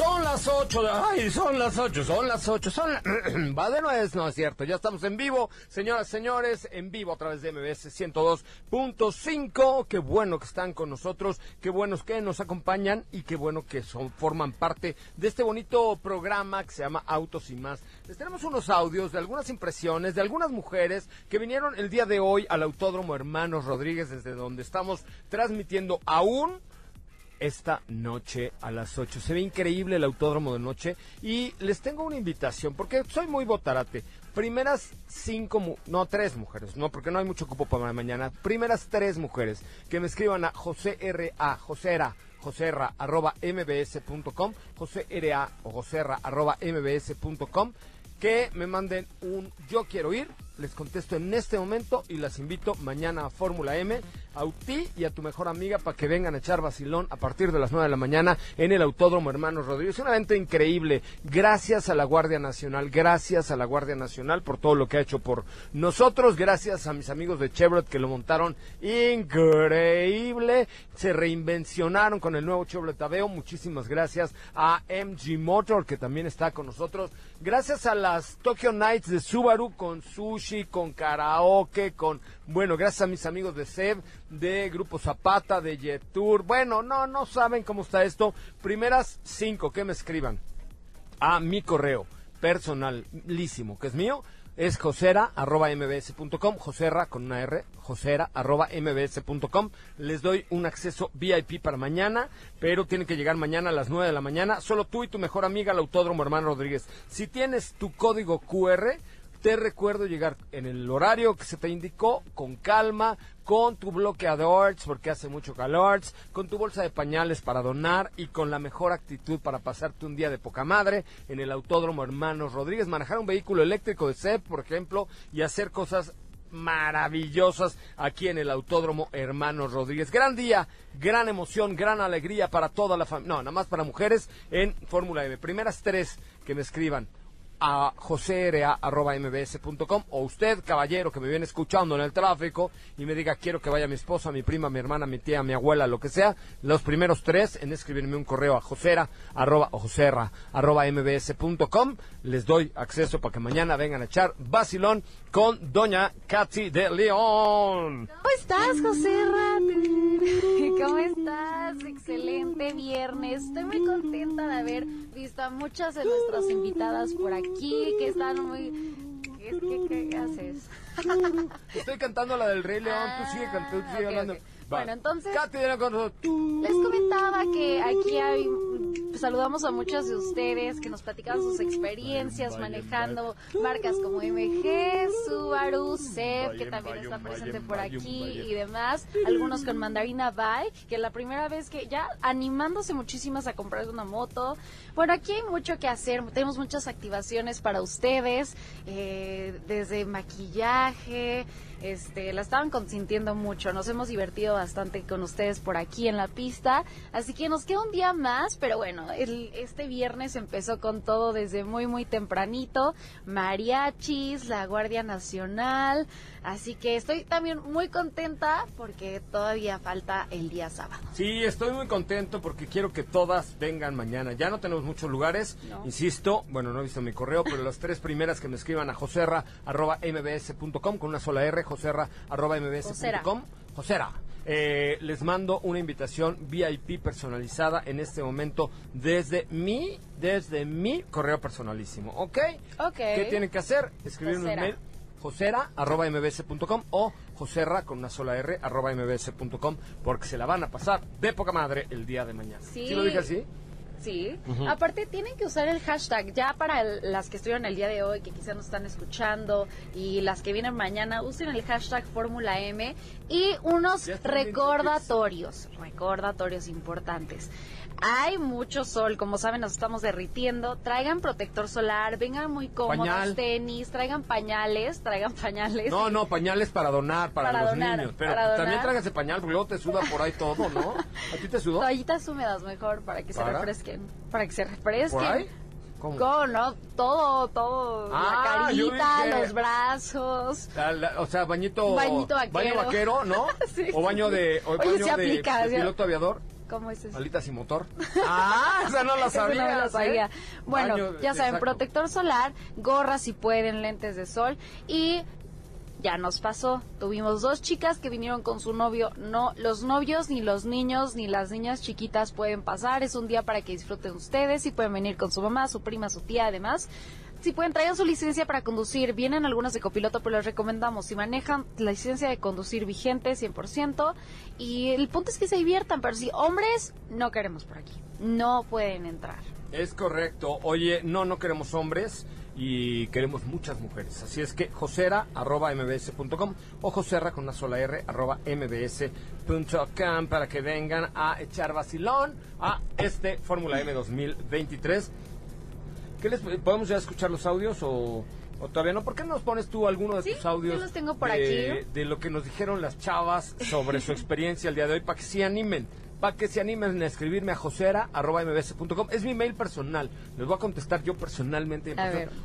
Son las 8, ay, son las 8, son las 8, son la... Va de nuez, no es cierto, ya estamos en vivo, señoras, señores, en vivo a través de MBS 102.5, qué bueno que están con nosotros, qué buenos que nos acompañan y qué bueno que son, forman parte de este bonito programa que se llama Autos y Más. Les tenemos unos audios de algunas impresiones de algunas mujeres que vinieron el día de hoy al Autódromo Hermanos Rodríguez, desde donde estamos transmitiendo aún esta noche a las 8. Se ve increíble el autódromo de noche y les tengo una invitación porque soy muy botarate. Primeras cinco, no, tres mujeres, no, porque no hay mucho cupo para mañana. Primeras tres mujeres que me escriban a José R.A. Josera, joserra, arroba mbs.com, José R.A. o joserra, arroba mbs.com, que me manden un yo quiero ir les contesto en este momento y las invito mañana a Fórmula M, a ti y a tu mejor amiga para que vengan a echar vacilón a partir de las 9 de la mañana en el Autódromo Hermanos Rodríguez. Un evento increíble. Gracias a la Guardia Nacional, gracias a la Guardia Nacional por todo lo que ha hecho por nosotros, gracias a mis amigos de Chevrolet que lo montaron increíble, se reinvencionaron con el nuevo Chevrolet Aveo. Muchísimas gracias a MG Motor que también está con nosotros. Gracias a las Tokyo Nights de Subaru con sushi con karaoke, con, bueno, gracias a mis amigos de SEB, de Grupo Zapata, de Yetur. Bueno, no, no saben cómo está esto. Primeras cinco que me escriban a mi correo personalísimo, que es mío, es josera arroba mbs.com, joserra con una R, josera arroba mbs.com. Les doy un acceso VIP para mañana, pero tienen que llegar mañana a las 9 de la mañana. Solo tú y tu mejor amiga, el Autódromo Hermano Rodríguez. Si tienes tu código QR, te recuerdo llegar en el horario que se te indicó, con calma, con tu bloqueador, porque hace mucho calor, con tu bolsa de pañales para donar y con la mejor actitud para pasarte un día de poca madre en el Autódromo Hermanos Rodríguez, manejar un vehículo eléctrico de SEP, por ejemplo, y hacer cosas maravillosas aquí en el Autódromo Hermanos Rodríguez. Gran día, gran emoción, gran alegría para toda la familia. No, nada más para mujeres en Fórmula M. Primeras tres que me escriban a josera.mbs.com o usted, caballero, que me viene escuchando en el tráfico y me diga quiero que vaya mi esposa, mi prima, mi hermana, mi tía, mi abuela, lo que sea, los primeros tres en escribirme un correo a josera arroba, arroba mbs.com les doy acceso para que mañana vengan a echar vacilón con doña Katy de León. ¿Cómo estás, Joserra? ¿Cómo estás? Excelente viernes. Estoy muy contenta de haber muchas de nuestras invitadas por aquí que están muy... ¿Qué, qué, haces? Estoy cantando la del Rey León, tú sigue cantando, tú sigue Ah, ok, hablando. ok. Bueno, entonces les comentaba que aquí hay, saludamos a muchos de ustedes que nos platicaban sus experiencias manejando marcas como MG, Subaru, SEB, que también está presente por aquí y demás. Algunos con Mandarina Bike, que la primera vez que ya animándose muchísimas a comprar una moto. Bueno, aquí hay mucho que hacer, tenemos muchas activaciones para ustedes, eh, desde maquillaje, este, la estaban consintiendo mucho, nos hemos divertido bastante con ustedes por aquí en la pista, así que nos queda un día más, pero bueno, el, este viernes empezó con todo desde muy muy tempranito, mariachis, la Guardia nacional. Así que estoy también muy contenta porque todavía falta el día sábado. Sí, estoy muy contento porque quiero que todas vengan mañana. Ya no tenemos muchos lugares, No. insisto, bueno, no he visto mi correo, pero las tres primeras que me escriban a joserra arroba mbs.com con una sola R, joserra arroba mbs.com. Josera. Eh, les mando una invitación VIP personalizada en este momento desde mi, desde mi correo personalísimo, ¿ok? Ok. ¿Qué tienen que hacer? Escribir un mail josera arroba mbs.com o joserra con una sola r arroba mbs.com porque se la van a pasar de poca madre el día de mañana. Sí. lo dije así? Sí. Aparte tienen que usar el hashtag ya para el- las que estuvieron el día de hoy, que quizás nos están escuchando y las que vienen mañana, usen el hashtag Fórmula M y unos recordatorios, recordatorios importantes. Hay mucho sol, como saben, nos estamos derritiendo. Traigan protector solar, vengan muy cómodos, Pañal. tenis, traigan pañales, traigan pañales. No, no, pañales para donar para, Para los donar, niños. Pero para también donar. tráigase pañal porque luego te suda por ahí todo, ¿no? ¿A ti te sudó? Toallitas húmedas mejor para que se refresquen. Para que se refresquen. ¿Por ahí? ¿Cómo? ¿Cómo, no? Todo, todo. Ah, la yo carita, dije- los brazos. Ah, la- o sea, bañito, Bañito vaquero. baño vaquero, ¿no? Sí. O baño de, o Oye, baño sí de, aplica, de sí. piloto aviador, ¿Cómo es eso? alitas y motor. Ah, esa no la Eso no sabía. me la sabía. Bueno, ya saben, exacto. protector solar, gorras si pueden, lentes de sol y ya nos pasó. Tuvimos dos chicas que vinieron con su novio. No, los novios, ni los niños, ni las niñas chiquitas pueden pasar. Es un día para que disfruten ustedes. Y pueden venir con su mamá, su prima, su tía, además. Si pueden, traigan su licencia para conducir. Vienen algunas de copiloto, pero les recomendamos. Si manejan la licencia de conducir vigente, 100%. Y el punto es que se diviertan. Pero si hombres, no queremos por aquí. No pueden entrar. Es correcto. Oye, no, no queremos hombres y queremos muchas mujeres. Así es que josera arroba mbs.com o joserra con una sola r arroba mbs.com para que vengan a echar vacilón a este Fórmula M 2023. ¿Qué les podemos ya escuchar los audios o, o todavía no? ¿Por qué no nos pones tú alguno de Sí, tus audios yo los tengo por de, aquí. de lo que nos dijeron las chavas sobre su experiencia el día de hoy para que se animen? Para que se animen a escribirme a josera.mbs.com. Es mi mail personal. Les voy a contestar yo personalmente.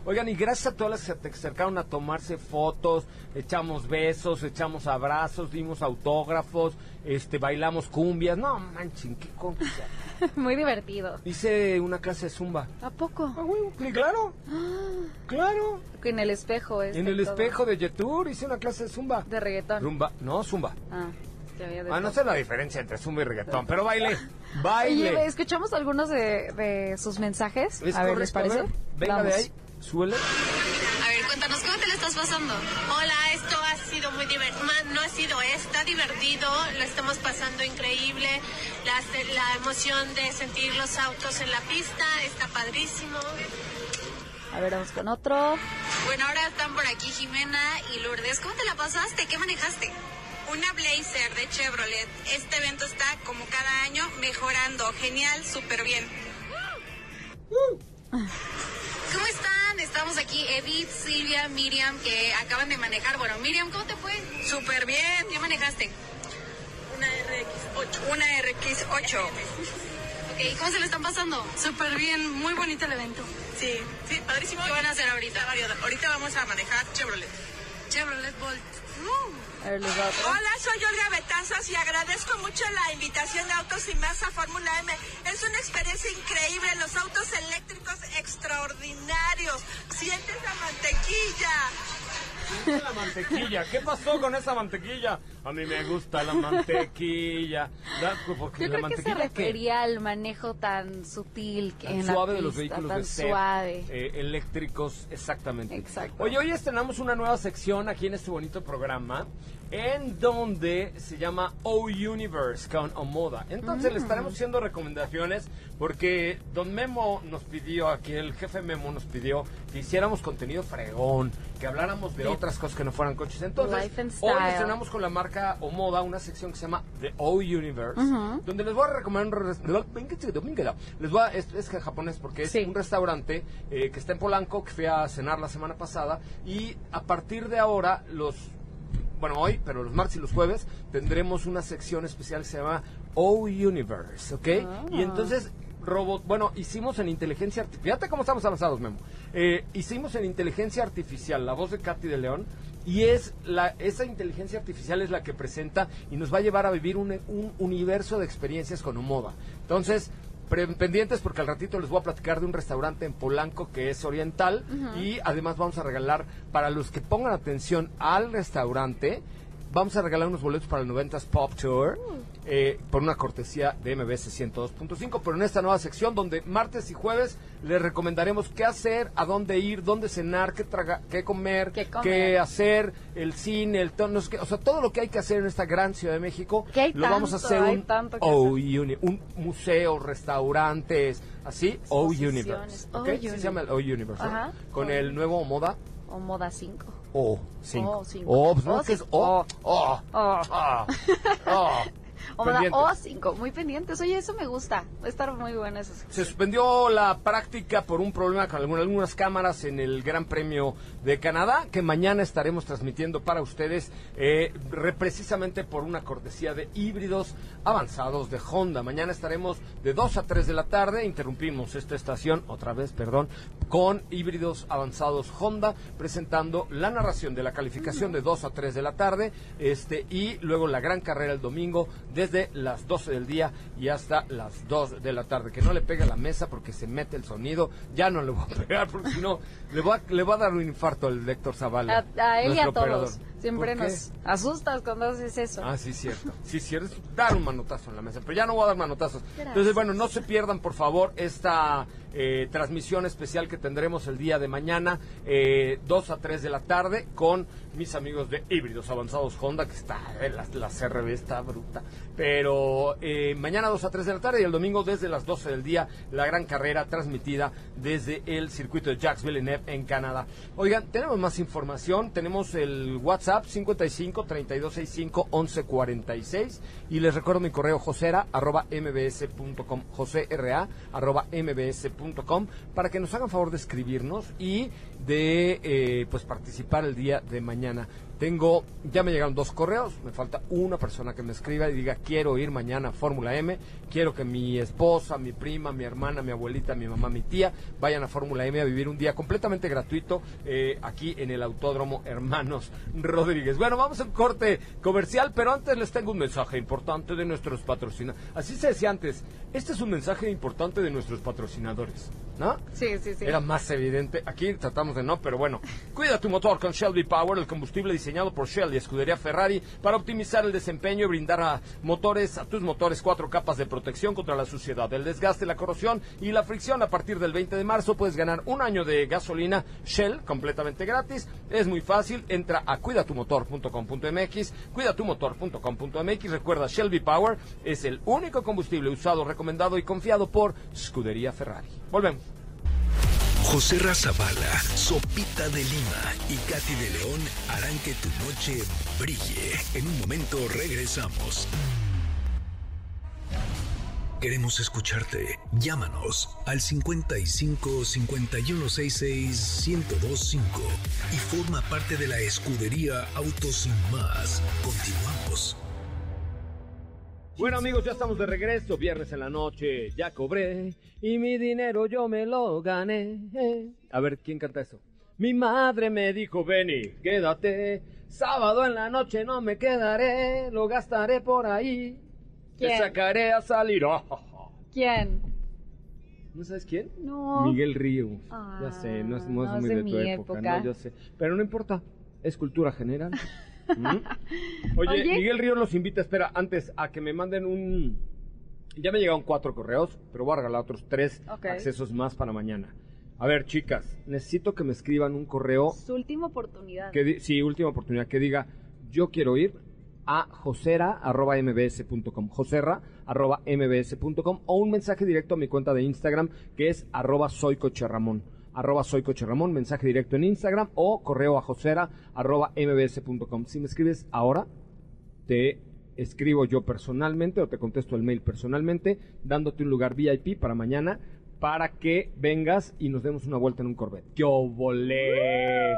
Oigan, y gracias a todas las que se acercaron a tomarse fotos, echamos besos, echamos abrazos, dimos autógrafos, este, bailamos cumbias. No manchen, qué cosa. Muy divertido. Hice una clase de zumba. ¿A poco? Ah, güey, sí, claro. Claro. En el espejo. Este En el todo. espejo de Yetur hice una clase de zumba. De reggaetón. Zumba, no, zumba. Ah, Ah, no sé la diferencia entre zumba y reggaetón, pero baile. Baile. Oye, escuchamos algunos de, de sus mensajes. ¿Es a ver, ¿les parece? venga Vamos. de ahí, suele. A ver, cuéntanos, ¿cómo te la estás pasando? Hola, ha sido muy divertido. No ha sido, está divertido, lo estamos pasando increíble. La, la emoción de sentir los autos en la pista está padrísimo. A ver, vamos con otro. Bueno, ahora están por aquí Jimena y Lourdes. ¿Cómo te la pasaste? ¿Qué manejaste? Una Blazer de Chevrolet. Este evento está como cada año mejorando. Genial, súper bien. ¿Cómo están? Estamos aquí Edith, Silvia, Miriam, que acaban de manejar. Bueno, Miriam, ¿cómo te fue? Súper bien. ¿Qué manejaste? Una RX8. Una RX8. Ok, ¿cómo se le están pasando? Súper bien, muy bonito el evento. Sí, sí, padrísimo. ¿Qué van a hacer ahorita? Ahorita vamos a manejar Chevrolet. Chevrolet Bolt. A ver. Hola, soy Olga Betanzas y agradezco mucho la invitación de Autos y Más a Fórmula M. Es una experiencia increíble, los autos eléctricos extraordinarios. Sientes la mantequilla. La mantequilla. ¿Qué pasó con esa mantequilla? A mí me gusta la mantequilla. La- porque Yo la creo que se mantequilla ¿qué? refería al manejo tan sutil que Tan en la suave de los pista, vehículos tan de SEP, suave. eh, eléctricos, exactamente. Exacto. Oye, hoy estrenamos una nueva sección aquí en este bonito programa en donde se llama O Universe con Omoda. Entonces le estaremos Mm. haciendo recomendaciones porque Don Memo nos pidió, aquí el jefe Memo nos pidió que hiciéramos contenido fregón, que habláramos de otras cosas que no fueran coches. Entonces, hoy estrenamos con la marca Omoda una sección que se llama The O Universe, Ujú. donde les voy a recomendar un les voy a, es, es que japonés porque es Sí. un restaurante eh, que está en Polanco que fui a cenar la semana pasada y a partir de ahora los bueno hoy pero los martes y los jueves tendremos una sección especial que se llama O Universe ¿ok? Ah. y entonces robot bueno hicimos en inteligencia artificial fíjate cómo estamos avanzados Memo Eh, hicimos en inteligencia artificial la voz de Katy de León y es la, esa inteligencia artificial es la que presenta y nos va a llevar a vivir un, un universo de experiencias con Omoda. Entonces, pendientes porque al ratito les voy a platicar de un restaurante en Polanco que es oriental y además vamos a regalar para los que pongan atención al restaurante vamos a regalar unos boletos para el 90s Pop Tour eh, por una cortesía de MBS 102.5 pero en esta nueva sección donde martes y jueves les recomendaremos qué hacer, a dónde ir, dónde cenar, qué, traga- qué comer, Qué comer. qué hacer, el cine, el tono, o sea, todo lo que hay que hacer en esta gran ciudad de México, lo vamos a hacer un, oh, hacer. un museo, restaurantes, así, O Universe, ¿ok? Sí se llama el O Universe. Con el nuevo moda O moda 5. O 5. O cinco. O, pues no, O que es cinco. O, O, O. Ah. O. O5. Muy pendientes. Oye, eso me gusta. Va a estar muy buena esa sección. Se suspendió la práctica por un problema con algunas cámaras en el Gran Premio de Canadá, que mañana estaremos transmitiendo para ustedes, eh, re- precisamente por una cortesía de híbridos avanzados de Honda. Mañana estaremos de 2 a 3 de la tarde, interrumpimos esta estación, otra vez, perdón, con híbridos avanzados Honda, presentando la narración de la calificación de 2 a 3 de la tarde, este, y luego la gran carrera el domingo desde las 12 del día y hasta las 2 de la tarde. Que no le pegue a la mesa porque se mete el sonido. Ya no le voy a pegar porque si no le va, le va a dar un infarto al Héctor Zavala. A, a él y a todos. operador. Siempre nos asustas cuando haces eso. Ah, sí, cierto. Sí, cierto. Es dar un manotazo en la mesa. Pero ya no voy a dar manotazos. Gracias. Entonces, bueno, no se pierdan, por favor, esta eh, transmisión especial que tendremos el día de mañana, eh, 2 a 3 de la tarde, con mis amigos de Híbridos Avanzados Honda, que está, eh, la, la CRB está bruta. Pero eh, mañana 2 a 3 de la tarde y el domingo desde las 12 del día, la gran carrera transmitida desde el circuito de Jacques Villeneuve en Canadá. Oigan, tenemos más información. Tenemos el WhatsApp 55 3265 1146 y les recuerdo mi correo josera arroba mbs.com josera arroba mbs.com para que nos hagan favor de escribirnos y de eh, pues participar el día de mañana. Tengo, ya me llegaron dos correos, me falta una persona que me escriba y diga quiero ir mañana a Fórmula M, quiero que mi esposa, mi prima, mi hermana, mi abuelita, mi mamá, mi tía vayan a Fórmula M a vivir un día completamente gratuito eh, aquí en el Autódromo Hermanos Rodríguez. Bueno, vamos a un corte comercial, pero antes les tengo un mensaje importante de nuestros patrocinadores. Así se decía antes, este es un mensaje importante de nuestros patrocinadores, ¿no? Sí, sí, sí. Era más evidente. Aquí tratamos de no, pero bueno. Cuida tu motor con Shell V-Power, el combustible diseñado por Shell y Escudería Ferrari para optimizar el desempeño y brindar a motores, a tus motores cuatro capas de protección contra la suciedad, el desgaste, la corrosión y la fricción. A partir del 20 de marzo puedes ganar un año de gasolina Shell completamente gratis. Es muy fácil. Entra a cuidatumotor.com.mx, cuidatumotor.com.mx. Recuerda, Shell V-Power es el único combustible usado, recomendado y confiado por Scudería Ferrari. Volvemos. José Razabala, Sopita de Lima y Katy de León harán que tu noche brille. En un momento regresamos. Queremos escucharte. Llámanos al 55 5166 1025 y forma parte de la escudería Autos Sin Más. Continuamos. Bueno amigos, ya estamos de regreso, viernes en la noche, ya cobré y mi dinero yo me lo gané. A ver, ¿quién canta eso? Mi madre me dijo, Benny, quédate, sábado en la noche no me quedaré, lo gastaré por ahí, te ¿Quién? sacaré a salir. ¿Quién? ¿No sabes quién? No. Miguel Ríos. Ah, ya sé, no es, no es no muy de de, tu época, época. no, yo sé. Pero no importa, es cultura general. ¿Mm? Oye, Oye. Miguel Ríos los invita, espera, antes a que me manden un... Ya me llegaron cuatro correos, pero voy a regalar otros tres accesos más para mañana. A ver, chicas, necesito que me escriban un correo Su última oportunidad. que sí, última oportunidad, que diga, yo quiero ir a josera.mbs.com, josera.mbs.com o un mensaje directo a mi cuenta de Instagram que es arroba soycocherramón, arroba soycocherramón, mensaje directo en Instagram o correo a josera.mbs.com. Si me escribes ahora, te escribo yo personalmente o te contesto el mail personalmente, dándote un lugar VIP para mañana para que vengas y nos demos una vuelta en un Corvette. ¡Yo volé!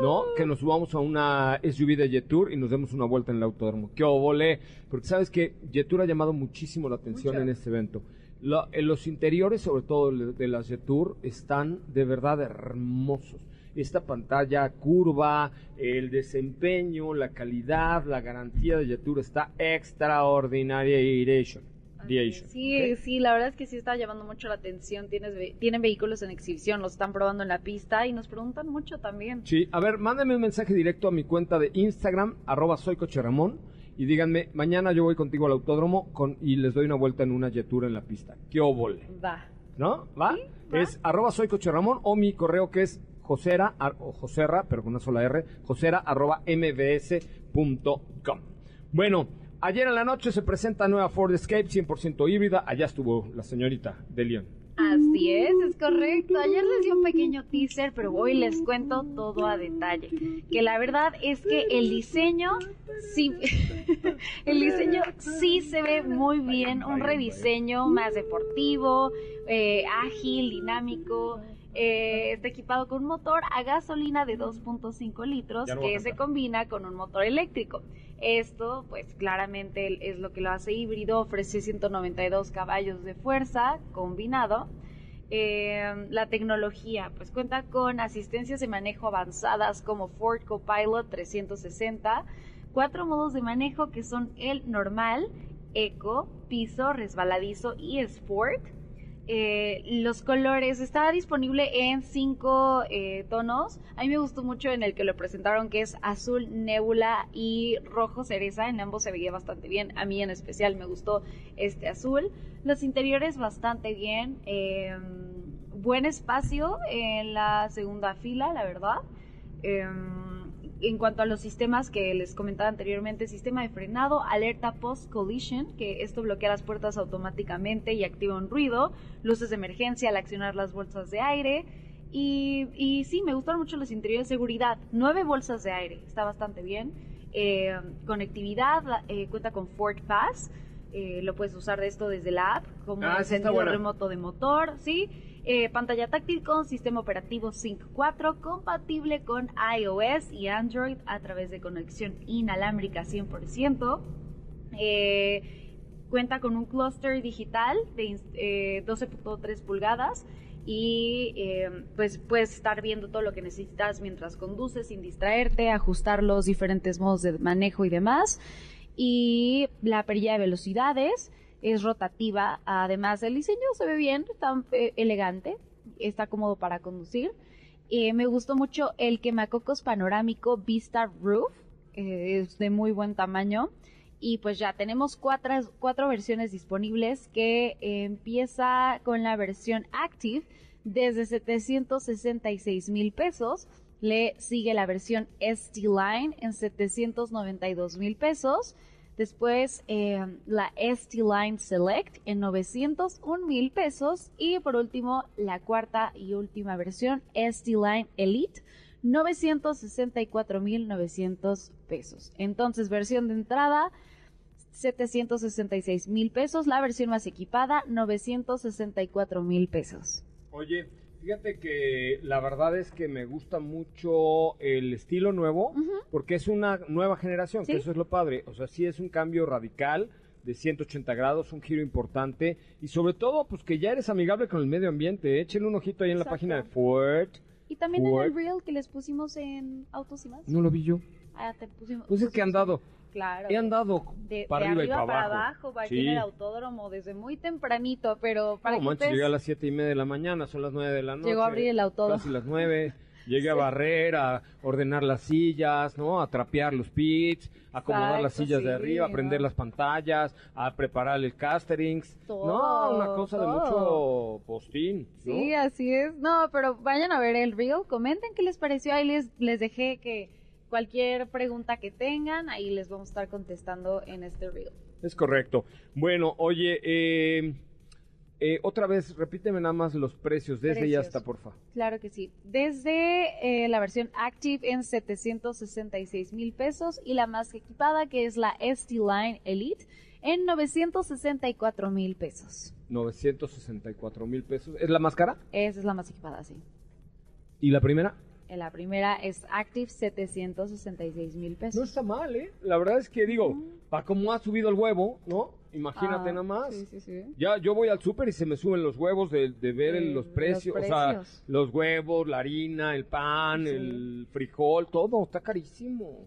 ¿No? Que nos subamos a una SUV de Jetour y nos demos una vuelta en el autódromo. ¡Qué volé! Porque sabes que Jetour ha llamado muchísimo la atención en este evento. En los interiores, sobre todo de las Jetour, están de verdad hermosos. esta pantalla curva, el desempeño, la calidad, la garantía de Yatura está extraordinaria. Irration. Diation, Sí, ¿ok? sí, la verdad es que sí está llamando mucho la atención. Tienes, tienen vehículos en exhibición, los están probando en la pista y nos preguntan mucho también. Sí, a ver, mándenme un mensaje directo a mi cuenta de Instagram, arroba soy Coche Ramón, y díganme, mañana yo voy contigo al autódromo con, y les doy una vuelta en una Yetura en la pista. ¿Qué óvole? Va. ¿No? ¿Va? va. Es arroba soy Coche Ramón o mi correo que es josera, ar- o joserra, pero con una sola R, josera arroba mbs.com. Bueno, ayer en la noche se presenta nueva Ford Escape 100% híbrida. Allá estuvo la señorita de León. Así es, es correcto. Ayer les di un pequeño teaser, pero hoy les cuento todo a detalle. Que la verdad es que el diseño sí, el diseño sí se ve muy bien, un rediseño más deportivo, eh, ágil, dinámico. Eh, está equipado con un motor a gasolina de 2.5 litros no que se combina con un motor eléctrico. Esto, pues claramente es lo que lo hace híbrido, ofrece 192 caballos de fuerza combinado. Eh, la tecnología, pues cuenta con asistencias de manejo avanzadas como Ford Copilot 360, cuatro modos de manejo que son el normal, eco, piso, resbaladizo y sport. Eh, los colores está disponible en cinco eh, tonos. A mí me gustó mucho en el que lo presentaron, que es azul, nebula y rojo cereza. En ambos se veía bastante bien. A mí en especial me gustó este azul. Los interiores bastante bien. eh, buen espacio en la segunda fila, la verdad. En cuanto a los sistemas que les comentaba anteriormente, sistema de frenado, alerta post-collision, que esto bloquea las puertas automáticamente y activa un ruido, luces de emergencia al accionar las bolsas de aire. Y, y sí, me gustaron mucho los interiores seguridad. Nueve bolsas de aire, está bastante bien. Eh, conectividad, eh, cuenta con Ford Pass. eh, lo puedes usar de esto desde la app, como Ah, está encendido buena. remoto de motor, ¿sí? Eh, pantalla táctil con sistema operativo Sync 4, compatible con iOS y Android a través de conexión inalámbrica 100%. Eh, cuenta con un clúster digital de ins- eh, 12.3 pulgadas y pues puedes estar viendo todo lo que necesitas mientras conduces sin distraerte, ajustar los diferentes modos de manejo y demás. Y la perilla de velocidades es rotativa, además el diseño se ve bien, está eh, elegante, está cómodo para conducir. Eh, me gustó mucho el quemacocos panorámico Vista Roof, es de muy buen tamaño. Y pues ya tenemos cuatro, cuatro versiones disponibles que eh, empieza con la versión Active desde 766 mil pesos. Le sigue la versión ST Line en 792 mil pesos. Después eh, la ST Line Select en 901 mil pesos. Y por último, la cuarta y última versión, ST Line Elite, 964.900 pesos. Entonces, versión de entrada, 766 mil pesos. La versión más equipada, 964 mil pesos. Oye, fíjate que la verdad es que me gusta mucho el estilo nuevo, porque es una nueva generación, que eso es lo padre. O sea, sí es un cambio radical de 180 grados, un giro importante, y sobre todo, pues que ya eres amigable con el medio ambiente. Échenle un ojito ahí en la página de Ford. Y también en el reel que les pusimos en Autos y más. No lo vi yo. Ah, te pusimos. Pues es que he andado, Claro. he andado de, para de arriba, y arriba para para abajo. abajo, aquí Sí. en el autódromo desde muy tempranito, pero para No que manches, llegué a las siete y media de la mañana, son las nueve de la noche. Llegó a abrir el autódromo. Casi las nueve. Llegué a barrer, a ordenar las sillas, ¿no? A trapear los pits, a acomodar las Exacto, sillas de sí, arriba, a prender ¿no? las pantallas, a preparar el casterings. Todo, no, una cosa de todo. mucho postín, ¿no? Sí, así es. No, pero vayan a ver el reel, comenten qué les pareció. Ahí les, les dejé que cualquier pregunta que tengan, ahí les vamos a estar contestando en este reel. Es correcto. Bueno, oye, eh, eh, otra vez, repíteme nada más los precios desde y Precios. hasta, porfa. Claro que sí. Desde eh, la versión Active en 766 mil pesos y la más equipada, que es la ST Line Elite, en 964 mil pesos. 964 mil pesos. ¿Es la más cara? Esa es la más equipada, sí. ¿Y la primera? La primera es Active 766 mil No pesos. está mal, ¿eh? La verdad es que digo, para cómo ha subido el huevo, ¿no? Imagínate Ah, nada más. Sí, sí, sí. Ya, yo voy al súper y se me suben los huevos de, de ver el- los los precios, o sea, los huevos, la harina, el pan, el frijol, todo, está carísimo.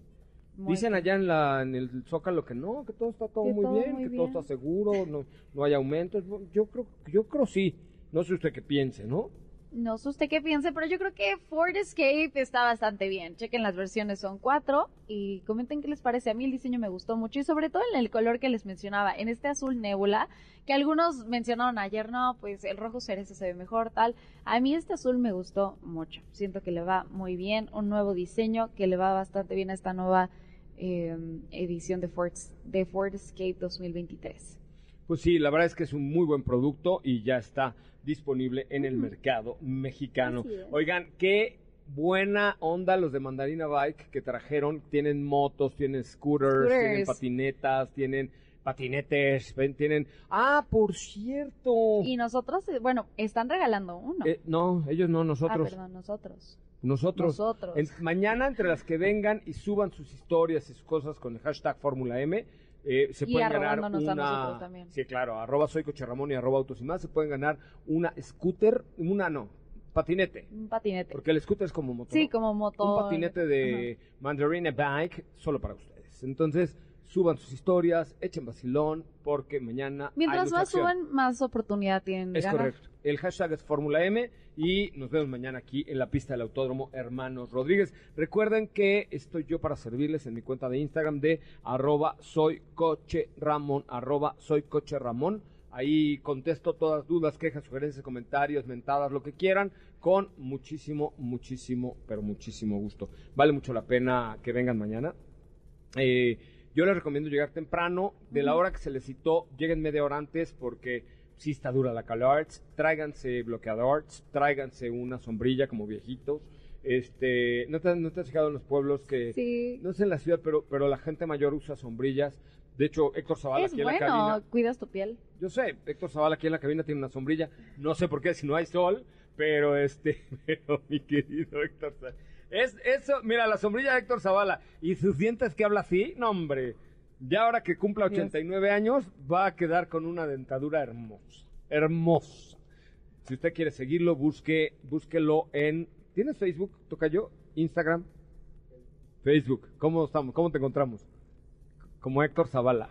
Muy Dicen allá en, la, en el Zócalo que no, que todo está todo Que muy todo bien, muy que todo está seguro, no, no hay aumentos. Yo creo, yo creo sí. No sé usted qué piense, ¿no? No sé usted qué piense, pero yo creo que Ford Escape está bastante bien. Chequen las versiones, son cuatro. Y comenten qué les parece. A mí el diseño me gustó mucho. Y sobre todo en el color que les mencionaba, en este azul nébula, que algunos mencionaron ayer, no, pues el rojo cereza se ve mejor, tal. A mí este azul me gustó mucho. Siento que le va muy bien. Un nuevo diseño que le va bastante bien a esta nueva eh, edición de Ford, de Ford Escape 2023. Pues sí, la verdad es que es un muy buen producto y ya está disponible en el mercado mexicano. Oigan, qué buena onda los de Mandarina Bike que trajeron. Tienen motos, tienen scooters, Scooters. tienen patinetas, tienen patinetes, tienen... Ah, por cierto. Y nosotros, eh, bueno, están regalando uno. Eh, no, ellos no, ah, nosotros. perdón, nosotros. Nosotros. Nosotros. Mañana, entre las que vengan y suban sus historias y sus cosas con el hashtag Fórmula M, eh, se Y pueden ganar a una... nosotros también. Sí, claro, arroba soy Coche Ramón y arroba autos y más, se pueden ganar una scooter, una no, patinete. Un patinete. Porque el scooter es como moto. Sí, como motor. Un patinete de Mandarina Bike solo para ustedes. Entonces, suban sus historias, echen vacilón, porque mañana. hay Mientras mucha más acción. suban, más oportunidad tienen de Es ganar. correcto. El hashtag es Fórmula M y nos vemos mañana aquí en la pista del Autódromo Hermanos Rodríguez. Recuerden que estoy yo para servirles en mi cuenta de Instagram de arroba soy coche Ramón, arroba soy coche Ramón. Ahí contesto todas dudas, quejas, sugerencias, comentarios, mentadas, lo que quieran, con muchísimo, muchísimo, pero muchísimo gusto. Vale mucho la pena que vengan mañana. Eh, yo les recomiendo llegar temprano, de la hora que se les citó, lleguen media hora antes porque sí está dura la calor, tráiganse bloqueadores, tráiganse una sombrilla como viejitos. Este, ¿no te, no te has fijado en los pueblos que, Sí. no sé en la ciudad, pero, pero la gente mayor usa sombrillas? De hecho, Héctor Zavala Es aquí en la bueno, cabina. cuidas tu piel. Yo sé, Héctor Zavala aquí en la cabina tiene una sombrilla. No sé por qué si no hay sol, pero este, pero mi querido Héctor Zavala. Es eso, mira, la sombrilla de Héctor Zavala y sus dientes que habla así, no hombre. Ya ahora que cumpla 89 años, va a quedar con una dentadura hermosa. Hermosa. Si usted quiere seguirlo, busque, búsquelo en. ¿Tienes Facebook, Tocayo? ¿Instagram? Facebook. ¿Cómo estamos? ¿Cómo te encontramos? Como Héctor Zavala.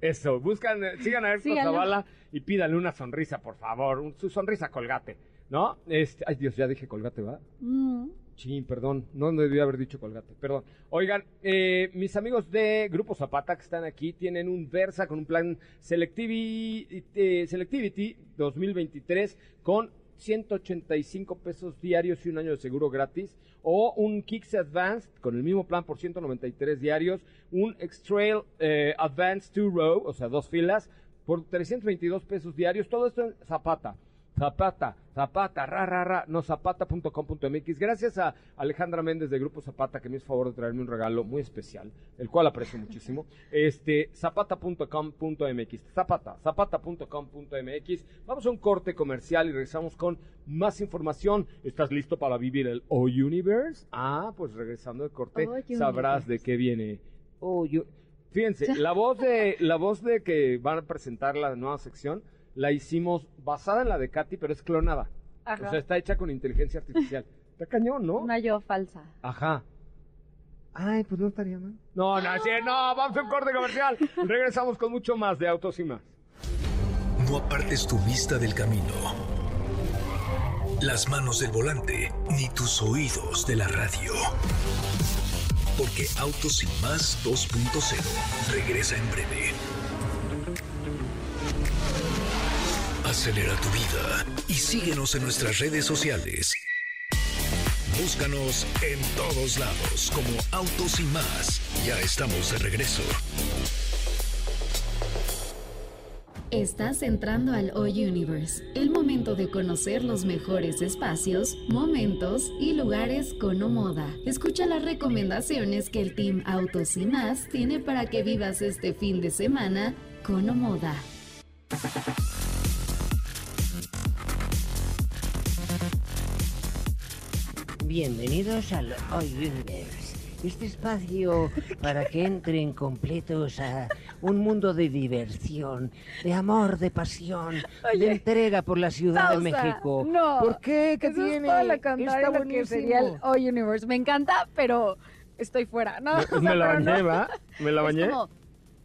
Eso, buscan, eh, sigan a Héctor Síganlo. Zavala y pídanle una sonrisa, por favor. un- su sonrisa colgate, ¿no? Este, ay, Dios, ya dije colgate, ¿va? Mm. Sí, perdón, no debía haber dicho colgate, perdón. Oigan, eh, mis amigos de Grupo Zapata que están aquí tienen un Versa con un plan Selectivity, eh, Selectivity 2023 con 185 pesos diarios y un año de seguro gratis. O un Kicks Advanced con el mismo plan por 193 diarios. Un X-Trail eh, Advanced 2 Row, o sea, dos filas, por 322 pesos diarios. Todo esto en Zapata. Zapata, Zapata, ra, ra, ra, no, zapata.com.mx. Gracias a Alejandra Méndez de Grupo Zapata que me hizo favor de traerme un regalo muy especial, el cual aprecio muchísimo. Este, zapata.com.mx, zapata, zapata.com.mx. Vamos a un corte comercial y regresamos con más información. ¿Estás listo para vivir el O Universe? Ah, pues regresando de corte, Oh, sabrás de qué viene. Oh, you- Fíjense, la voz de la voz de que van a presentar la nueva sección la hicimos basada en la de Katy, pero es clonada. Ajá. O sea, está hecha con inteligencia artificial. Está cañón, ¿no? Una yo falsa. Ajá. Ay, pues no estaría mal. No, no, sí, no, vamos a un corte comercial. Regresamos con mucho más de Autos y más. No apartes tu vista del camino, las manos del volante, ni tus oídos de la radio. Porque Autos y más 2.0 regresa en breve. Acelera tu vida y síguenos en nuestras redes sociales. Búscanos en todos lados como Autos y más. Ya estamos de regreso. Estás entrando al O Universe, el momento de conocer los mejores espacios, momentos y lugares con Omoda. Escucha las recomendaciones que el Team Autos y más tiene para que vivas este fin de semana con Omoda. Bienvenidos al Hoy Universe. este espacio para que entren completos a un mundo de diversión, de amor, de pasión, de entrega por la Ciudad de. México. No. ¿Por qué? ¿Qué Eso tiene? Está lo que sería el buenísimo. O Universe. Me encanta, pero estoy fuera. No, o sea, Me la no. bañé, ¿va? Me la Es bañé. como,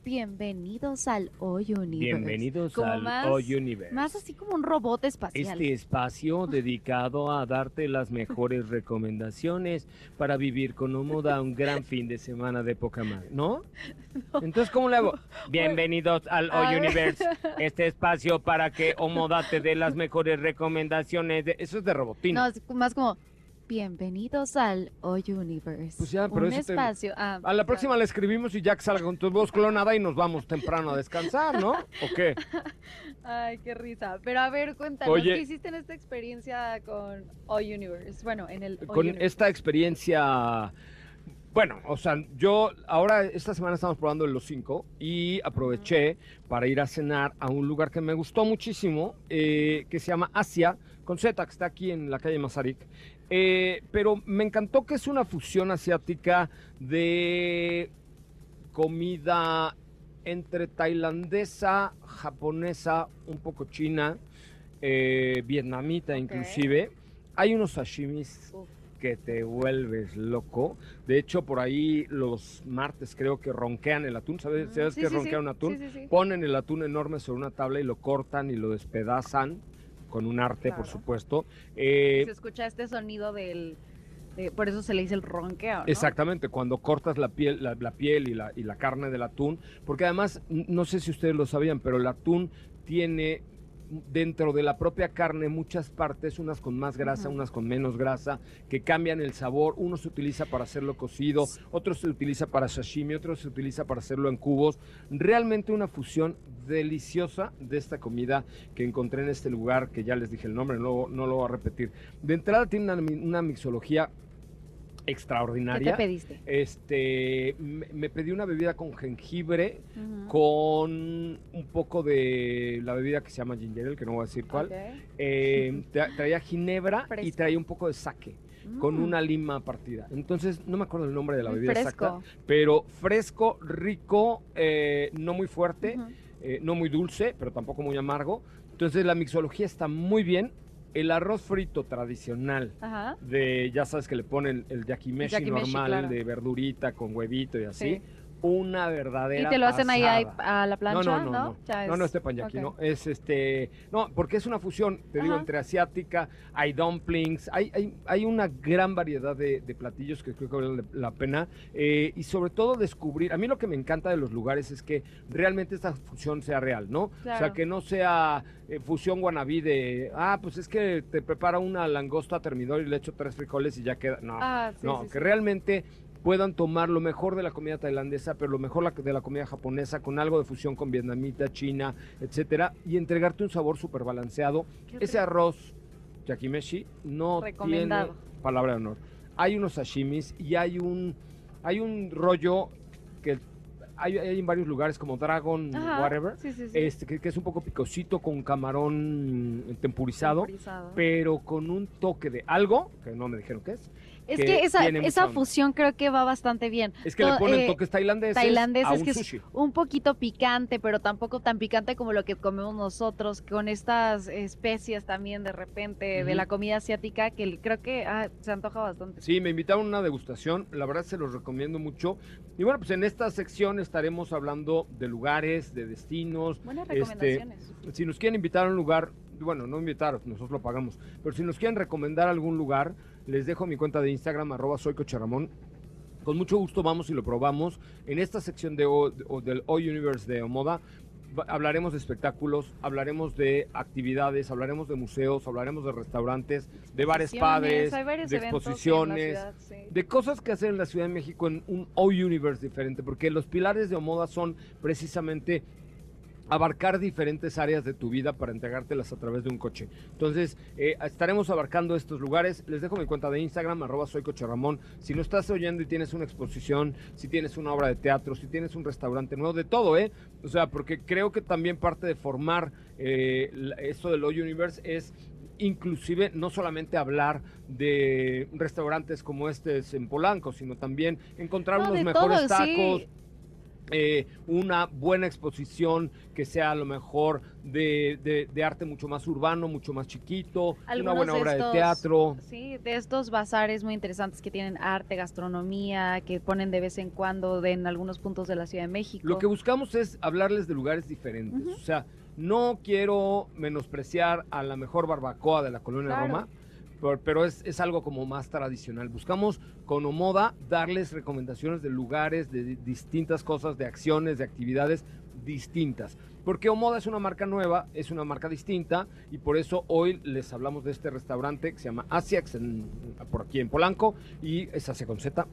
bienvenidos al O Universe. Bienvenidos Como al más- Universe. Más así como un robot espacial. Este espacio dedicado a darte las mejores recomendaciones para vivir con Omoda un gran fin de semana de poca madre, ¿no? Entonces, ¿cómo le hago? Bienvenidos al ver. Universe, este espacio para que Omoda te dé las mejores recomendaciones. de- Eso es de robotina. No, es más como, bienvenidos al O Universe. Pues ya, pero un eso te- espacio. Ah, A la próxima le escribimos y que salga con tu voz clonada y nos vamos temprano a descansar, ¿no? ¿O qué? Ay, qué risa. Pero a ver, cuéntanos, Oye. ¿qué hiciste en esta experiencia con O Universe? Bueno, en el O con Universe. esta experiencia. Bueno, o sea, yo ahora esta semana estamos probando el los cinco y aproveché para ir a cenar a un lugar que me gustó muchísimo, eh, que se llama Asia, con Z, que está aquí en la calle Mazarik. Eh, pero me encantó que es una fusión asiática de comida entre tailandesa, japonesa, un poco china, eh, vietnamita inclusive. Hay unos sashimis Uf. que te vuelves loco. De hecho, por ahí los martes creo que ronquean el atún. ¿Sabes, Mm, ¿sabes sí, qué sí, ronquea sí. un atún? Ponen el atún enorme sobre una tabla y lo cortan y lo despedazan con un arte, por supuesto. Eh, Se escucha este sonido del... de- por eso se le dice el ronqueo, ¿no? Exactamente, cuando cortas la piel, la, la piel y, la, y la carne del atún, porque además, no sé si ustedes lo sabían, pero el atún tiene dentro de la propia carne muchas partes, unas con más grasa, unas con menos grasa, que cambian el sabor. Uno se utiliza para hacerlo cocido, otro se utiliza para sashimi, otro se utiliza para hacerlo en cubos. Realmente una fusión deliciosa de esta comida que encontré en este lugar, que ya les dije el nombre, no, no lo voy a repetir. De entrada tiene una mixología ¿Qué extraordinaria. te pediste? Este, me, me pedí una bebida con jengibre, con un poco de la bebida que se llama ginger ale, que no voy a decir cuál. Eh, tra- traía ginebra y traía un poco de sake, con Mm. una lima partida. Entonces, no me acuerdo el nombre de la Muy bebida fresco. exacta, pero fresco, rico, eh, no muy fuerte, eh, no muy dulce, pero tampoco muy amargo. Entonces, la mixología está muy bien. El arroz frito tradicional Ajá. de, ya sabes que le ponen el yakimeshi, yakimeshi, normal, claro. de verdurita con huevito y así. Sí. Una verdadera ¿Y te lo hacen ahí, a la plancha? No, no, no, no. No, es- no es teppanyaki, ok. no. Es este. No, porque es una fusión, te digo, entre asiática, hay dumplings, hay, hay, hay una gran variedad de, de platillos que creo que valen la pena. eh, y sobre todo descubrir. A mí lo que me encanta de los lugares es que realmente esta fusión sea real, ¿no? O sea, que no sea eh, fusión guanabí de. Ah, pues es que te prepara una langosta a termidor y le echo tres frijoles y ya queda. No. Ah, sí, no, sí, que sí. realmente puedan tomar lo mejor de la comida tailandesa, pero lo mejor de la comida japonesa, con algo de fusión con vietnamita, china, etcétera, y entregarte un sabor súper balanceado. Ese arroz yakimeshi no tiene palabra de honor. Hay unos sashimis y hay un hay un rollo que hay, hay en varios lugares como Dragon Ajá, whatever, Sí, sí, sí. este que, que es un poco picosito con camarón tempurizado, Temporizado. pero con un toque de algo que no me dijeron qué es. Es que que esa, fusión creo que va bastante bien. Es que le ponen eh, toques tailandeses, tailandeses a un que es un poquito picante, pero tampoco tan picante como lo que comemos nosotros, con estas especias también de repente de la comida asiática que creo que ah, se antoja bastante. Sí, me invitaron a una degustación, la verdad se los recomiendo mucho. Y bueno, pues en esta sección estaremos hablando de lugares, de destinos. Buenas este, recomendaciones. si nos quieren invitar a un lugar, bueno, no invitar, nosotros lo pagamos, pero si nos quieren recomendar algún lugar, les dejo mi cuenta de Instagram, arroba soy Cocharamón. Con mucho gusto vamos y lo probamos. En esta sección de O- del O Universe de Omoda hablaremos de espectáculos, hablaremos de actividades, hablaremos de museos, hablaremos de restaurantes, de bares padres, de exposiciones, ciudad, sí. de cosas que hacer en la Ciudad de México en un O Universe diferente, porque los pilares de Omoda son precisamente abarcar diferentes áreas de tu vida para entregártelas a través de un coche. Entonces, eh, estaremos abarcando estos lugares. Les dejo mi cuenta de Instagram, arroba soy Coche Ramón. Si no estás oyendo y tienes una exposición, si tienes una obra de teatro, si tienes un restaurante nuevo, de todo, ¿eh? O sea, porque creo que también parte de formar eh, esto del O Universe es inclusive no solamente hablar de restaurantes como este en Polanco, sino también encontrar No, unos mejores todo, sí. Eh, una buena exposición que sea a lo mejor de, de- de arte mucho más urbano, mucho más chiquito, una Algunos buena de obra estos- de teatro. Sí, de estos bazares muy interesantes que tienen arte, gastronomía, que ponen de vez en cuando de- en algunos puntos de la Ciudad de México. Lo que buscamos es hablarles de lugares diferentes. O sea, no quiero menospreciar a la mejor barbacoa de la colonia Claro. Roma, pero, pero es, es algo como más tradicional. Buscamos con Omoda darles recomendaciones de lugares, de di- distintas cosas, de acciones, de actividades distintas. Porque Omoda es una marca nueva, es una marca distinta y por eso hoy les hablamos de este restaurante que se llama Asiax en- por aquí en Polanco y es Asia con Z.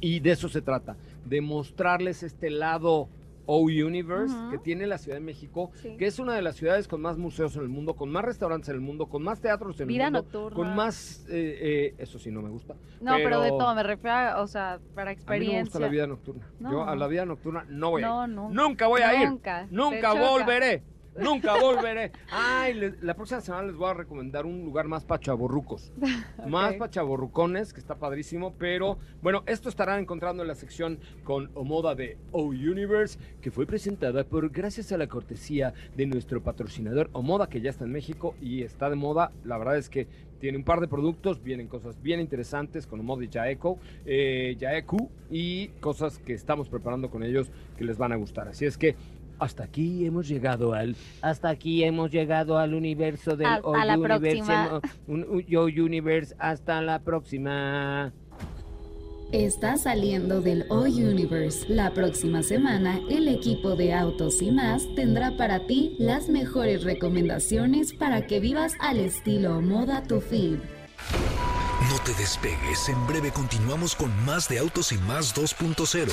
Y de eso se trata, de mostrarles este lado O Universe que tiene la Ciudad de México, Sí. que es una de las ciudades con más museos en el mundo, con más restaurantes en el mundo, con más teatros en Vida el mundo, nocturna. con más, eh, eh, eso sí no me gusta. No, pero, de todo, me refiero a, o sea, para A mí experiencia. no me gusta la vida nocturna. Yo a No. la vida nocturna no voy a No, ir. no. Nunca voy a ir. Nunca. Nunca volveré. Nunca volveré. Ay, la próxima semana les voy a recomendar un lugar más pachaborrucos. Más pachaborrucones, que está padrísimo. Pero bueno, esto estarán encontrando en la sección con Omoda de O Universe, que fue presentada por gracias a la cortesía de nuestro patrocinador Omoda, que ya está en México y está de moda. La verdad es que tiene un par de productos, vienen cosas bien interesantes con Omoda y Yaeco, eh, Yaeku y cosas que estamos preparando con ellos que les van a gustar. Así es que hasta aquí hemos llegado al Hasta aquí hemos llegado al universo del A- O a la Universe, próxima. un- un- Yo Universe. Hasta la próxima. Está saliendo del O Universe. La próxima semana, el equipo de Autos y más tendrá para ti las mejores recomendaciones para que vivas al estilo moda tu fin. No te despegues, en breve continuamos con más de Autos y Más 2.0.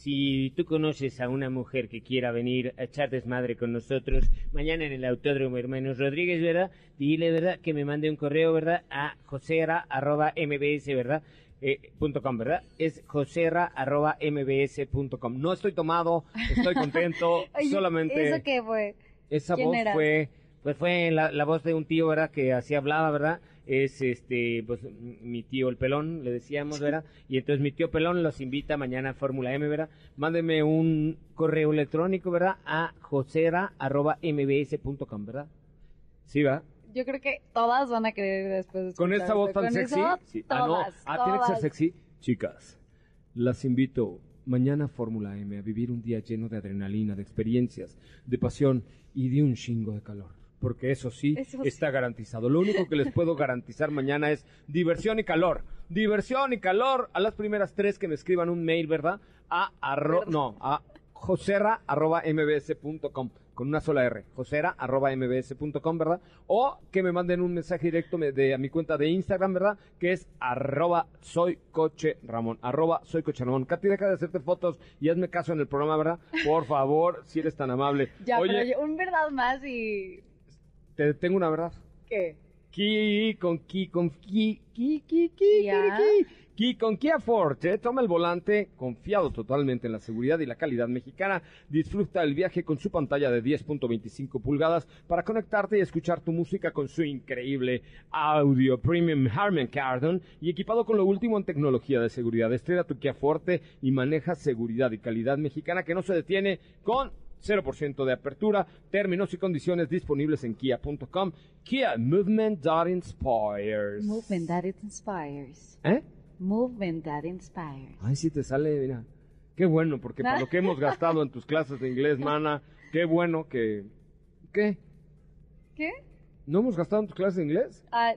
Si tú conoces a una mujer que quiera venir a echar desmadre con nosotros mañana en el Autódromo Hermanos Rodríguez, ¿verdad? Dile, ¿verdad? Que me mande un correo, ¿verdad? A josera arroba mbs, ¿verdad? Eh, punto com, ¿verdad? Es josera arroba mbs punto com. No estoy tomado, estoy contento, solamente... ¿Eso qué fue? Esa ¿Quién voz era? fue, pues fue la, la voz de un tío, ¿verdad? Que así hablaba, ¿verdad? Es este, pues mi tío el pelón, le decíamos, ¿verdad? Y entonces mi tío pelón los invita mañana a Fórmula M, ¿verdad? Mándeme un correo electrónico, ¿verdad? A josera.mbs.com, ¿verdad? Sí, ¿verdad? Yo creo que todas van a querer después de Con esa escuchar voz esto. tan Con sexy. eso, Sí. Ah, no. todas, Ah, tiene que ser todas. sexy. Chicas, las invito mañana a Fórmula M a vivir un día lleno de adrenalina, de experiencias, de pasión y de un chingo de calor. Porque eso sí Eso sí. está garantizado. Lo único que les puedo garantizar mañana es diversión y calor. Diversión y calor a las primeras tres que me escriban un mail, ¿verdad? A arro no, a joserra arroba mbs.com con una sola R, josera arroba mbs.com, ¿verdad? O que me manden un mensaje directo de, a mi cuenta de Instagram, ¿verdad? Que es arroba soy coche Ramón, arroba soy coche Ramón. Katy, deja de hacerte fotos y hazme caso en el programa, ¿verdad? Por favor, si eres tan amable. Ya, Oye, pero un verdad más y... te tengo una verdad. ¿Qué? Ki con ki con ki ki ki ki ki ki con Kia Forte. Toma el volante confiado totalmente en la seguridad y la calidad mexicana. Disfruta el viaje con su pantalla de 10.25 pulgadas para conectarte y escuchar tu música con su increíble audio premium Harman Kardon y equipado con lo último en tecnología de seguridad. Estrella tu Kia Forte y maneja seguridad y calidad mexicana que no se detiene con 0% de apertura, términos y condiciones disponibles en kia.com. Kia Movement that inspires. Movement that inspires. ¿Eh? Movement that inspires. Ay, sí te sale, mira. Qué bueno, porque para lo que hemos gastado en tus clases de inglés, mana, qué bueno que... ¿Qué? ¿Qué? ¿No hemos gastado en tus clases de inglés? Ah,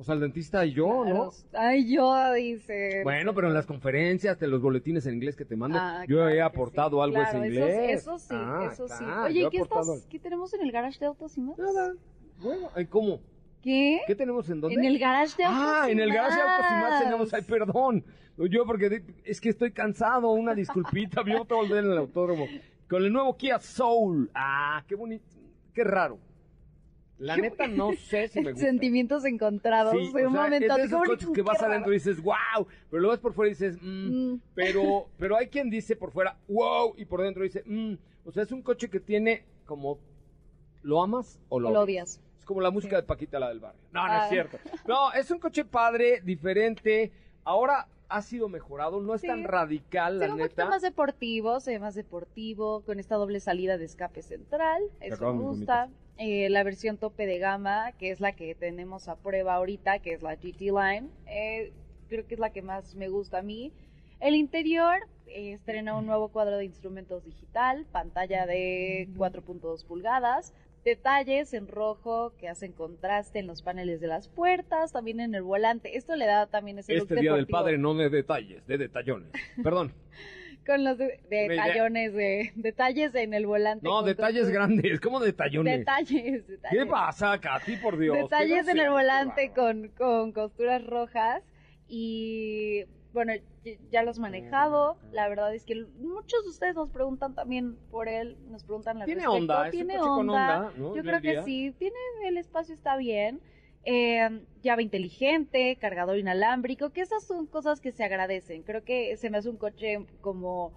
O sea, el dentista y yo, ¿no? Ay, yo, dice. Bueno, pero en las conferencias, de los boletines en inglés que te mando, Ah, yo claro he aportado algo Claro, ese eso, inglés. eso sí, Ah, eso sí. yo Oye, he ¿y qué, estás, qué tenemos en el garage de autos y más? Nada. Bueno, ¿y cómo? ¿Qué? ¿Qué tenemos en dónde? En el garage de autos Ah, y en el garage de autos y más tenemos, ay, perdón. Yo porque es que estoy cansado, una disculpita, vi otro volver en el autódromo. Con el nuevo Kia Soul. Ah, qué bonito, qué raro. La neta no sé si me gusta. Sentimientos encontrados Sí, de o un sea, momento. es de esos coches que vas adentro y dices, wow, pero lo ves por fuera y dices, mm, pero, pero hay quien dice por fuera, wow, y por dentro dice, mm. o sea, es un coche que tiene como, ¿lo amas o lo, lo odias? Es como la música de Paquita, la del barrio. No, no Ah. es cierto. No, es un coche padre, diferente. Ahora ha sido mejorado, no es Sí. tan radical, la ve un neta. más deportivo, se ve más deportivo, con esta doble salida de escape central, eso me gusta. Eh, la versión tope de gama, que es la que tenemos a prueba ahorita, que es la GT Line, eh, creo que es la que más me gusta a mí. El interior eh, estrena un nuevo cuadro de instrumentos digital, pantalla de 4.2 pulgadas, detalles en rojo que hacen contraste en los paneles de las puertas, también en el volante. Esto le da también ese look Este día del padre no de detalles, de detallones. Perdón. Con los de- detallones, de, detalles en el volante. No, detalles grandes, ¿cómo detallones? Detalles, ¿Qué detalles. pasa, Katy, por Dios? Detalles Qué en el volante con, con costuras rojas y bueno, ya los manejado. La verdad es que muchos de ustedes nos preguntan también por él, nos preguntan al Tiene respecto. onda, tiene onda. onda, ¿no? Yo creo que sí, tiene el espacio está bien. Eh, llave inteligente, cargador inalámbrico, que esas son cosas que se agradecen. Creo que se me hace un coche como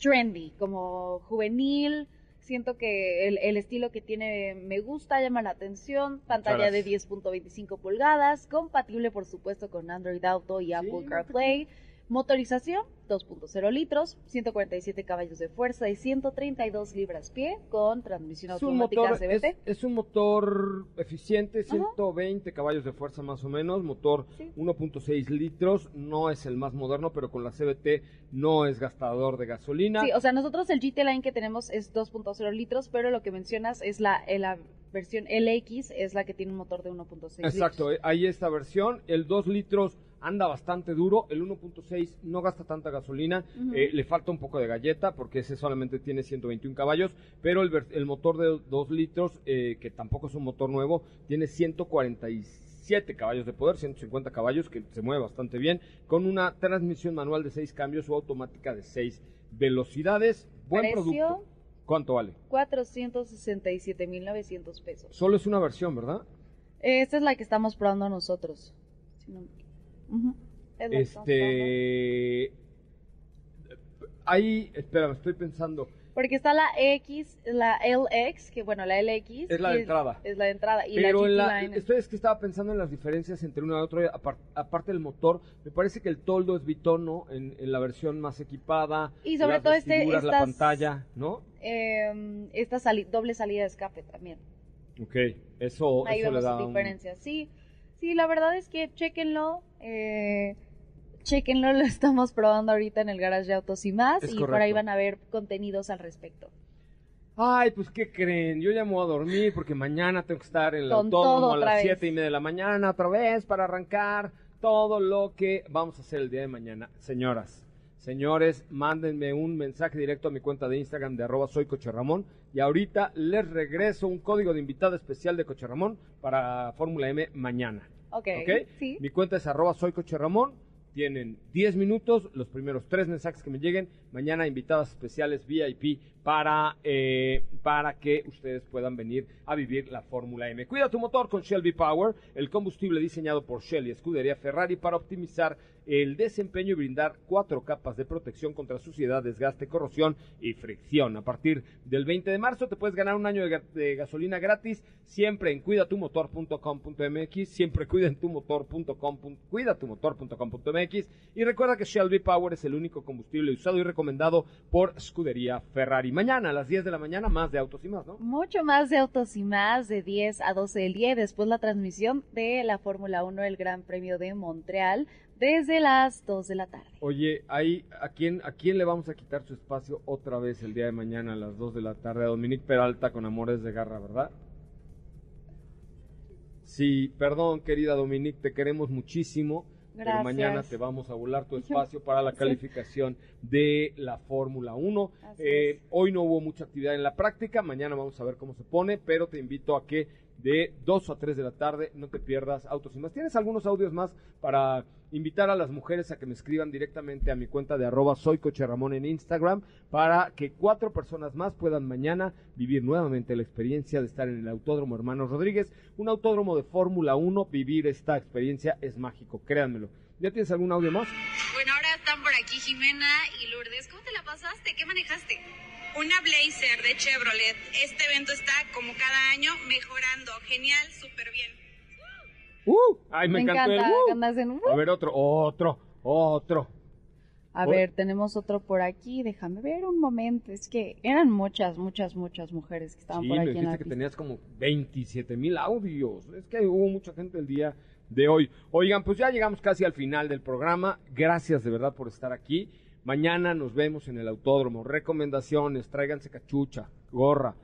trendy, como juvenil. Siento que el, el estilo que tiene me gusta, llama la atención. Pantalla de gracias. 10.25 pulgadas, compatible por supuesto con Android Auto y Apple CarPlay. Motorización 2.0 litros, 147 caballos de fuerza y 132 libras-pie con transmisión Es un, automática motor, CVT. es, es un motor eficiente, 120 caballos de fuerza más o menos, motor 1.6 litros, no es el más moderno, pero con la CBT no es gastador de gasolina. Sí, o sea, nosotros el GT Line que tenemos es 2.0 litros, pero lo que mencionas es la, eh, la versión LX, es la que tiene un motor de 1.6 Exacto, litros. eh, hay esta versión, el 2 litros anda bastante duro, el 1.6 no gasta tanta gasolina, eh, le falta un poco de galleta porque ese solamente tiene 121 caballos, pero el, motor de 2 litros, eh, que tampoco es un motor nuevo, tiene 147 caballos de poder, 150 caballos, que se mueve bastante bien, con una transmisión manual de 6 cambios o automática de 6 velocidades. Buen Precio. producto. ¿Cuánto vale? 467.900 pesos. Solo es una versión, ¿verdad? Esta es la que estamos probando nosotros. Si no- Es. Este. Ahí, espera, me estoy pensando. Porque está la X, la LX, que bueno, la LX Es la de entrada. Es la de entrada. Y Pero en la es- esto es que estaba pensando en las diferencias entre uno y otro. apar- aparte del motor, me parece que el toldo es bitono en, en la versión más equipada. Y sobre las todo este- vestiduras, la estas- pantalla, ¿no? eh, esta sali- doble salida de escape también. Ok, eso, Ahí eso le vemos da la un- diferencia. Sí, sí, la verdad es que chequenlo. Eh, chequenlo, lo estamos probando ahorita en el garage de autos y más. Es y por ahí van a ver contenidos al respecto. Ay, pues, ¿qué creen? Yo ya me voy a dormir porque mañana tengo que estar en el Con autódromo a las siete y media de la mañana otra vez para arrancar todo lo que vamos a hacer el día de mañana. Señoras, señores, mándenme un mensaje directo a mi cuenta de Instagram de arroba soy Ramón y ahorita les regreso un código de invitado especial de Coche Ramón para Fórmula M mañana. Ok, ¿Ok? sí. Mi cuenta es arroba soy Coche Ramón. Tienen 10 minutos, los primeros tres mensajes que me lleguen. Mañana invitadas especiales VIP para, eh, para que ustedes puedan venir a vivir la Fórmula M. Cuida tu motor con Shell V-Power, el combustible diseñado por Shell y Escudería Ferrari para optimizar el desempeño y brindar cuatro capas de protección contra suciedad, desgaste, corrosión y fricción. A partir del 20 de marzo te puedes ganar un año de, ga- de gasolina gratis siempre en cuidatumotor.com.mx, siempre cuidatumotor.com, cuidatumotor.com.mx y recuerda que Shell V-Power es el único combustible usado y recomendado por Escudería Ferrari. Mañana a las 10 de la mañana más de autos y más, ¿no? Mucho más de autos y más, de 10 a 12 del día. y Después la transmisión de la Fórmula 1, el Gran Premio de Montreal, desde las 2 de la tarde. Oye, ahí, ¿a quién, ¿a quién le vamos a quitar su espacio otra vez el día de mañana a las 2 de la tarde? A Dominique Peralta con Amores de Garra, ¿verdad? Sí, perdón, querida Dominique, te queremos muchísimo. Pero mañana te vamos a volar tu espacio para la Sí. calificación de la Fórmula 1. Así Eh, hoy no hubo mucha actividad en la práctica, mañana vamos a ver cómo se pone, pero te invito a que de 2 a 3 de la tarde. No te pierdas Autos y más. ¿Tienes algunos audios más para invitar a las mujeres a que me escriban directamente a mi cuenta de arroba soy Coche Ramón en Instagram para que cuatro personas más puedan mañana vivir nuevamente la experiencia de estar en el Autódromo Hermanos Rodríguez, un autódromo de Fórmula 1. Vivir esta experiencia es mágico, créanmelo. ¿Ya tienes algún audio más? Bueno, ahora están por aquí Jimena y Lourdes. ¿Cómo te la pasaste? ¿Qué manejaste? Una Blazer de Chevrolet. Este evento está, como cada año, mejorando. Genial, súper bien. ¡Uh! ¡Ay, me, Me encantó el encanta, ¡uh! andas en un- A ver, otro, otro, otro. A ver, tenemos otro por aquí. Déjame ver un momento. Es que eran muchas, muchas, muchas mujeres que estaban Sí, por me aquí en dijiste la que pista. tenías como 27 mil audios. Es que hubo mucha gente el día de hoy. Oigan, pues ya llegamos casi al final del programa. Gracias de verdad por estar aquí. Mañana nos vemos en el autódromo. Recomendaciones, tráiganse cachucha, gorra,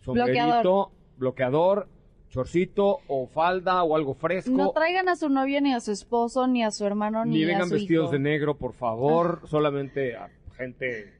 sombrerito, Bloqueador. bloqueador, chorcito o falda o algo fresco. No traigan a su novio, ni a su esposo, ni a su hermano, ni, Ni a vengan su vestidos hijo. de negro, por favor. Solamente a gente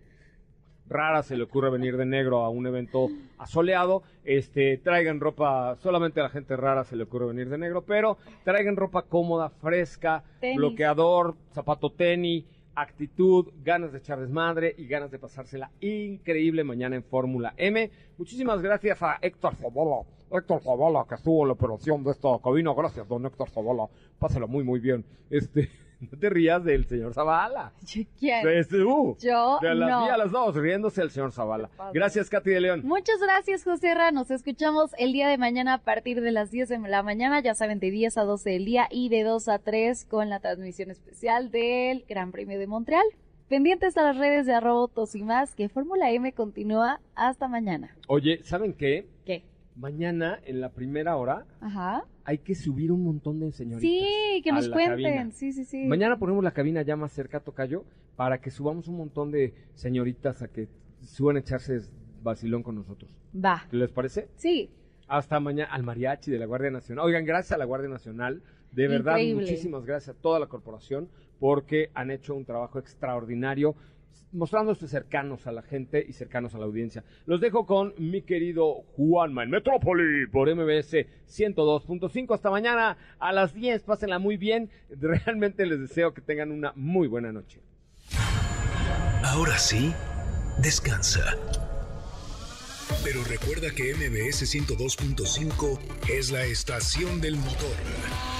rara se le ocurre venir de negro a un evento asoleado. Este, traigan ropa, solamente a la gente rara se le ocurre venir de negro, pero traigan ropa cómoda, fresca, Tenis. bloqueador, zapato tenis, actitud, ganas de echar desmadre y ganas de pasársela increíble mañana en Fórmula M. Muchísimas gracias a Héctor Zavala. Héctor Zavala, que estuvo en la operación de esta cabina. Gracias, don Héctor Zavala. Pásala muy, muy bien. Este, no te rías del señor Zavala. ¿Quién? Este, uh, Yo de las, no. a las dos riéndose el señor Zavala. Gracias, Katy de León. Muchas gracias, José Ra. Nos escuchamos el día de mañana a partir de las 10 de la mañana, ya saben, de 10 a 12 del día y de 2 a 3 con la transmisión especial del Gran Premio de Montreal. Pendientes a las redes de arroba autos y más, que Fórmula M continúa hasta mañana. Oye, ¿saben qué? Mañana, en la primera hora, Ajá. hay que subir un montón de señoritas. Sí, que a nos la cuenten. cabina. Sí, sí, sí. Mañana ponemos la cabina ya más cerca a Tocayo para que subamos un montón de señoritas a que suban a echarse vacilón con nosotros. Va. ¿Qué les parece? Sí. Hasta mañana al mariachi de la Guardia Nacional. Oigan, gracias a la Guardia Nacional. De verdad, Increíble. muchísimas gracias a toda la corporación porque han hecho un trabajo extraordinario mostrándose cercanos a la gente y cercanos a la audiencia. Los dejo con mi querido Juanma en Metrópoli por MBS 102.5. Hasta mañana a las 10. Pásenla muy bien. Realmente les deseo que tengan una muy buena noche. Ahora sí, descansa. Pero recuerda que MBS 102.5 es la estación del motor.